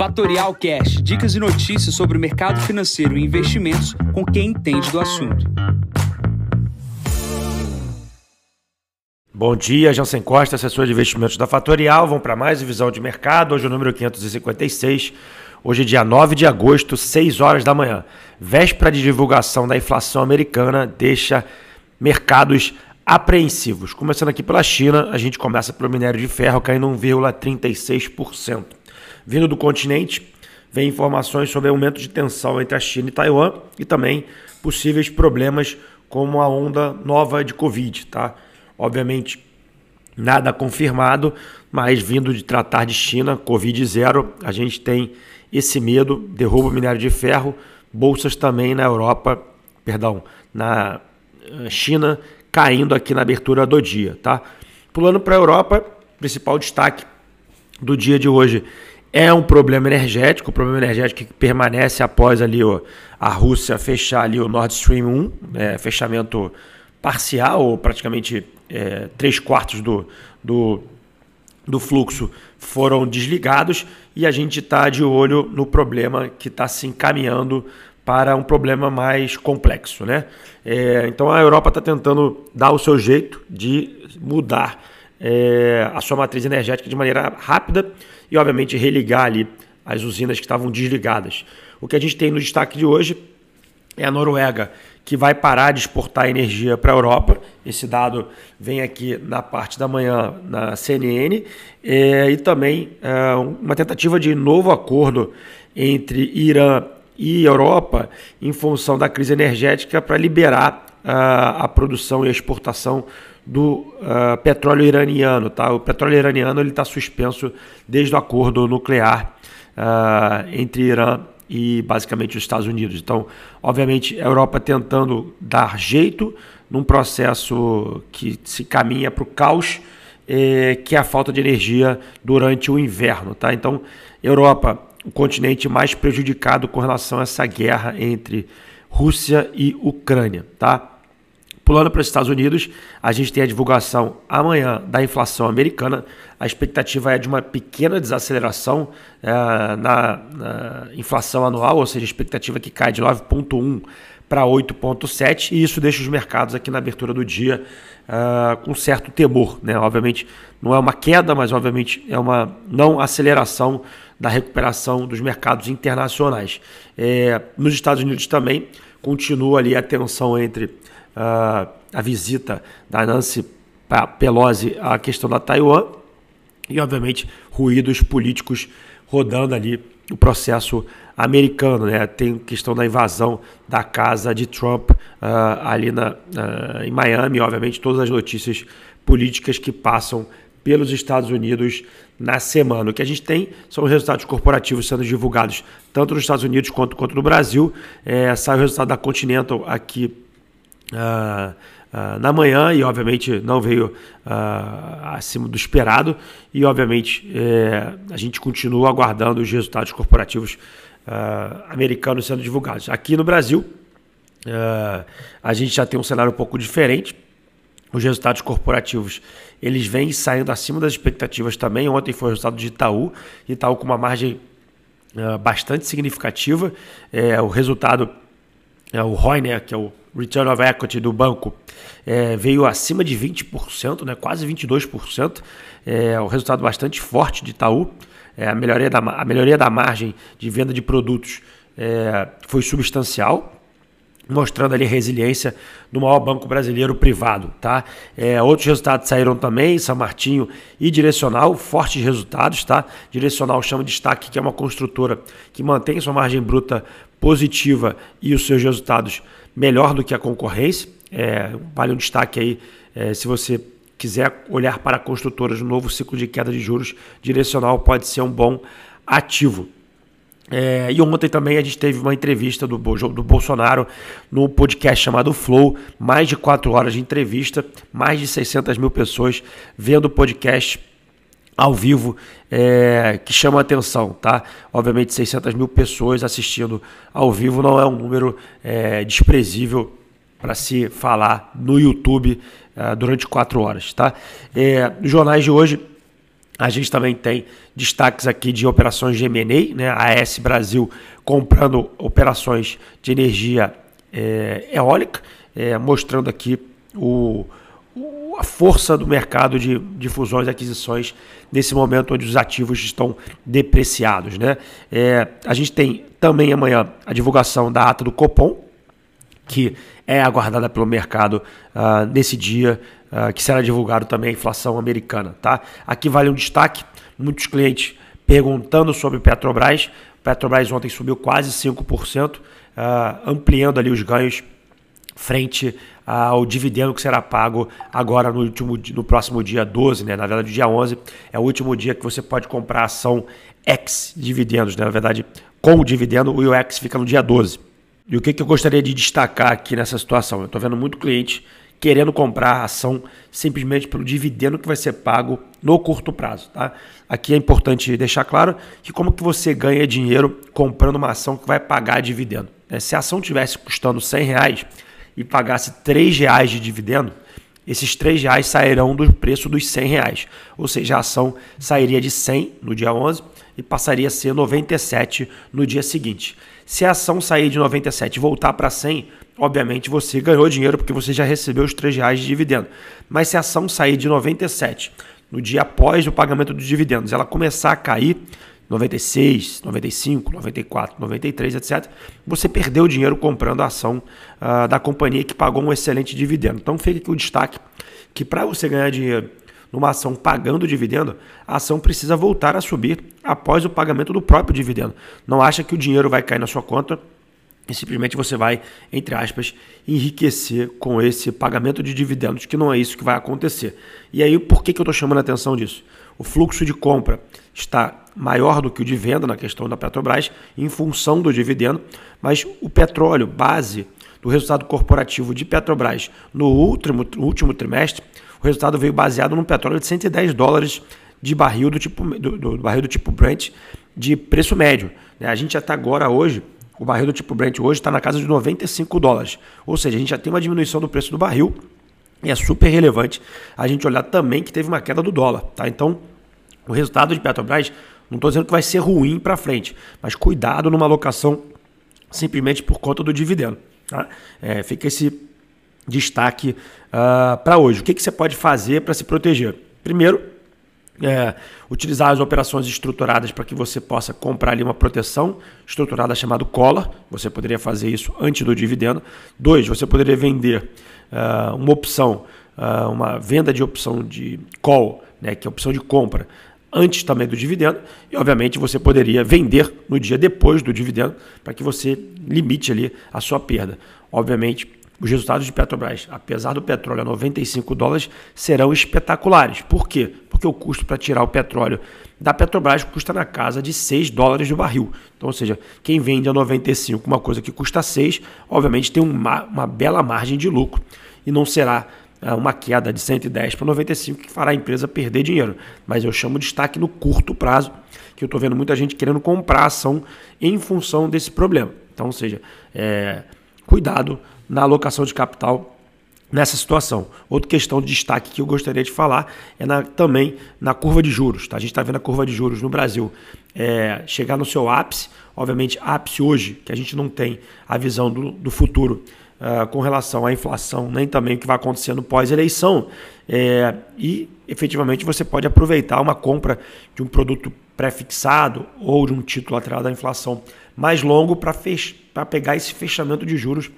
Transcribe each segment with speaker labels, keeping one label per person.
Speaker 1: Fatorial Cash, dicas e notícias sobre o mercado financeiro e investimentos com quem entende do assunto.
Speaker 2: Bom dia, Jansen Costa, assessor de investimentos da Fatorial. Vamos para mais visão de mercado, hoje é o número 556. Hoje dia 9 de agosto, 6 horas da manhã. Véspera de divulgação da inflação americana deixa mercados apreensivos. Começando aqui pela China, a gente começa pelo minério de ferro caindo 1,36%. Vindo do continente, vem informações sobre aumento de tensão entre a China e Taiwan e também possíveis problemas como a onda nova de Covid, tá? Obviamente, nada confirmado, mas vindo de tratar de China, Covid zero, a gente tem esse medo, derruba o minério de ferro, bolsas também na Europa, perdão, na eh, China caindo aqui na abertura do dia, tá? Pulando para a Europa, principal destaque do dia de hoje é um problema energético, o problema energético que permanece após ali ó, a Rússia fechar ali o Nord Stream 1, é, fechamento parcial, ou praticamente é, três quartos do, do, do fluxo foram desligados e a gente está de olho no problema que está se encaminhando para um problema mais complexo. Né? É, então a Europa está tentando dar o seu jeito de mudar é, a sua matriz energética de maneira rápida e, obviamente, religar ali as usinas que estavam desligadas. O que a gente tem no destaque de hoje é a Noruega, que vai parar de exportar energia para a Europa. Esse dado vem aqui na parte da manhã na CNN. É, e também é, uma tentativa de novo acordo entre Irã e Europa em função da crise energética para liberar uh, a produção e a exportação do uh, petróleo iraniano. Tá? O petróleo iraniano está suspenso desde o acordo nuclear uh, entre Irã e basicamente os Estados Unidos. Então, obviamente, a Europa tentando dar jeito num processo que se caminha para o caos, eh, que é a falta de energia durante o inverno. Tá? Então, Europa o continente mais prejudicado com relação a essa guerra entre Rússia e Ucrânia, tá? Pulando para os Estados Unidos, a gente tem a divulgação amanhã da inflação americana. A expectativa é de uma pequena desaceleração é, na, na, inflação anual, ou seja, a expectativa que cai de 9,1 para 8,7, e isso deixa os mercados aqui na abertura do dia uh, com certo temor. Né? Obviamente, não é uma queda, mas obviamente é uma não aceleração da recuperação dos mercados internacionais. É, nos Estados Unidos também continua ali a tensão entre uh, a visita da Nancy Pelosi à questão da Taiwan e, obviamente, ruídos políticos rodando ali o processo americano, né? Tem questão da invasão da casa de Trump uh, ali na, uh, em Miami, obviamente todas as notícias políticas que passam pelos Estados Unidos na semana. O que a gente tem são os resultados corporativos sendo divulgados tanto nos Estados Unidos quanto, quanto no Brasil. É, sai o resultado da Continental aqui uh, na manhã e, obviamente, não veio uh, acima do esperado. E, obviamente, é, a gente continua aguardando os resultados corporativos americanos sendo divulgados. Aqui no Brasil, a gente já tem um cenário um pouco diferente os resultados corporativos eles vêm saindo acima das expectativas também. Ontem foi o resultado de Itaú, Itaú com uma margem bastante significativa. É, o resultado, é, o ROI, né, que é o Return of Equity do banco, é, veio acima de 20%, né, quase 22%. É um resultado bastante forte de Itaú. É, a, melhoria da, a melhoria da margem de venda de produtos é, foi substancial, mostrando ali a resiliência do maior banco brasileiro privado. Tá? É, outros resultados saíram também, São Martinho e Direcional, fortes resultados. Tá? Direcional chama de destaque que é uma construtora que mantém sua margem bruta positiva e os seus resultados melhor do que a concorrência. É, vale um destaque aí é, se você quiser olhar para construtoras no novo ciclo de queda de juros, Direcional pode ser um bom ativo. É, e ontem também a gente teve uma entrevista do, do Bolsonaro no podcast chamado Flow, mais de quatro horas de entrevista, mais de 600 mil pessoas vendo o podcast ao vivo, é, que chama a atenção, tá? Obviamente 600 mil pessoas assistindo ao vivo não é um número é, desprezível para se falar no YouTube é, durante quatro horas, tá? É, nos jornais de hoje A gente também tem destaques aqui de operações de M&A, né? A AS Brasil comprando operações de energia é, eólica, é, mostrando aqui o, o, a força do mercado de, de fusões e aquisições nesse momento onde os ativos estão depreciados. Né? É, a gente tem também amanhã a divulgação da ata do Copom, que é aguardada pelo mercado uh, nesse dia, uh, que será divulgado também a inflação americana. Tá? Aqui vale um destaque: muitos clientes perguntando sobre Petrobras. Petrobras ontem subiu quase 5%, uh, ah, ampliando ali os ganhos frente ao dividendo que será pago agora no, último, no próximo dia 12, né? na verdade, dia 11 é o último dia que você pode comprar ação ex-dividendos, né? na verdade, com o dividendo, o IOX fica no dia 12. E o que, que eu gostaria de destacar aqui nessa situação? Eu estou vendo muito cliente querendo comprar ação simplesmente pelo dividendo que vai ser pago no curto prazo. Tá? Aqui é importante deixar claro que como que você ganha dinheiro comprando uma ação que vai pagar dividendo. Né? Se a ação tivesse custando 100 reais e pagasse 3 reais de dividendo, esses 3 reais sairão do preço dos 100 reais. Ou seja, a ação sairia de 100 no dia 11 e passaria a ser 97 no dia seguinte. Se a ação sair de 97 e voltar para 100, obviamente você ganhou dinheiro porque você já recebeu os 3 reais de dividendo. Mas se a ação sair de 97 no dia após o pagamento dos dividendos, ela começar a cair, 96, 95, 94, 93, etc., você perdeu dinheiro comprando a ação uh, da companhia que pagou um excelente dividendo. Então fica aqui o destaque que para você ganhar dinheiro numa ação pagando dividendo, a ação precisa voltar a subir após o pagamento do próprio dividendo. Não acha que o dinheiro vai cair na sua conta e simplesmente você vai, entre aspas, enriquecer com esse pagamento de dividendos, que não é isso que vai acontecer. E aí, por que, que eu estou chamando a atenção disso? O fluxo de compra está maior do que o de venda na questão da Petrobras, em função do dividendo, mas o petróleo, base do resultado corporativo de Petrobras no último, último trimestre, o resultado veio baseado num petróleo de 110 dólares de barril do tipo, do, do barril do tipo Brent de preço médio. Né? A gente já está agora hoje, o barril do tipo Brent hoje está na casa de 95 dólares. Ou seja, a gente já tem uma diminuição do preço do barril e é super relevante a gente olhar também que teve uma queda do dólar. Tá? Então, o resultado de Petrobras, não estou dizendo que vai ser ruim para frente, mas cuidado numa alocação simplesmente por conta do dividendo. Tá? É, fica esse destaque uh, ah, para hoje. O que, que você pode fazer para se proteger? Primeiro, é, utilizar as operações estruturadas para que você possa comprar ali uma proteção estruturada chamada collar. Você poderia fazer isso antes do dividendo. Dois, você poderia vender uh, uma opção, uh, uma venda de opção de call, né, que é opção de compra, antes também do dividendo. E, obviamente, você poderia vender no dia depois do dividendo para que você limite ali a sua perda. Obviamente, os resultados de Petrobras, apesar do petróleo a 95 dólares, serão espetaculares. Por quê? Porque o custo para tirar o petróleo da Petrobras custa na casa de 6 dólares do barril. Então, ou seja, quem vende a 95 uma coisa que custa 6, obviamente tem uma, uma bela margem de lucro e não será é, uma queda de 110 para 95 que fará a empresa perder dinheiro. Mas eu chamo de destaque no curto prazo, que eu estou vendo muita gente querendo comprar ação em função desse problema. Então, ou seja, é, cuidado na alocação de capital nessa situação. Outra questão de destaque que eu gostaria de falar é na, também na curva de juros. Tá? A gente está vendo a curva de juros no Brasil é, chegar no seu ápice. Obviamente, ápice hoje, que a gente não tem a visão do, do futuro uh, com relação à inflação, nem também o que vai acontecer no pós-eleição. É, e efetivamente você pode aproveitar uma compra de um produto pré-fixado ou de um título lateral da inflação mais longo para pegar esse fechamento de juros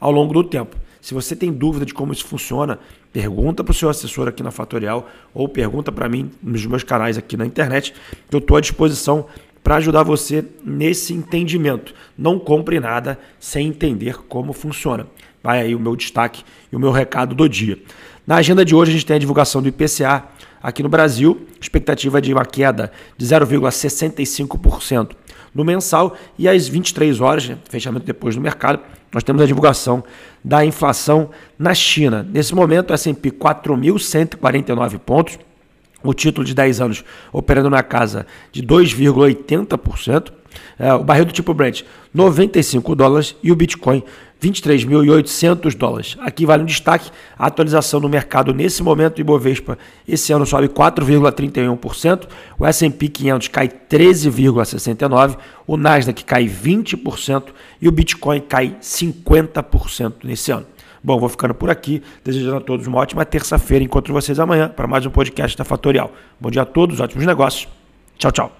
Speaker 2: ao longo do tempo. Se você tem dúvida de como isso funciona, pergunta para o seu assessor aqui na Fatorial ou pergunta para mim nos meus canais aqui na internet, que eu estou à disposição para ajudar você nesse entendimento. Não compre nada sem entender como funciona. Vai aí o meu destaque e o meu recado do dia. Na agenda de hoje a gente tem a divulgação do IPCA aqui no Brasil, expectativa de uma queda de 0,65% no mensal. E às 23 horas, fechamento depois do mercado, nós temos a divulgação da inflação na China. Nesse momento, S&P 4.149 pontos, o título de 10 anos operando na casa de 2,80%, é, o barril do tipo Brent 95 dólares. E o Bitcoin 23.800 dólares. Aqui vale um destaque, a atualização no mercado nesse momento, o Ibovespa esse ano sobe 4,31%, o S&P 500 cai 13,69%, o Nasdaq cai 20% e o Bitcoin cai 50% nesse ano. Bom, vou ficando por aqui, desejando a todos uma ótima terça-feira. Encontro vocês amanhã para mais um podcast da Fatorial. Bom dia a todos, ótimos negócios. Tchau, tchau.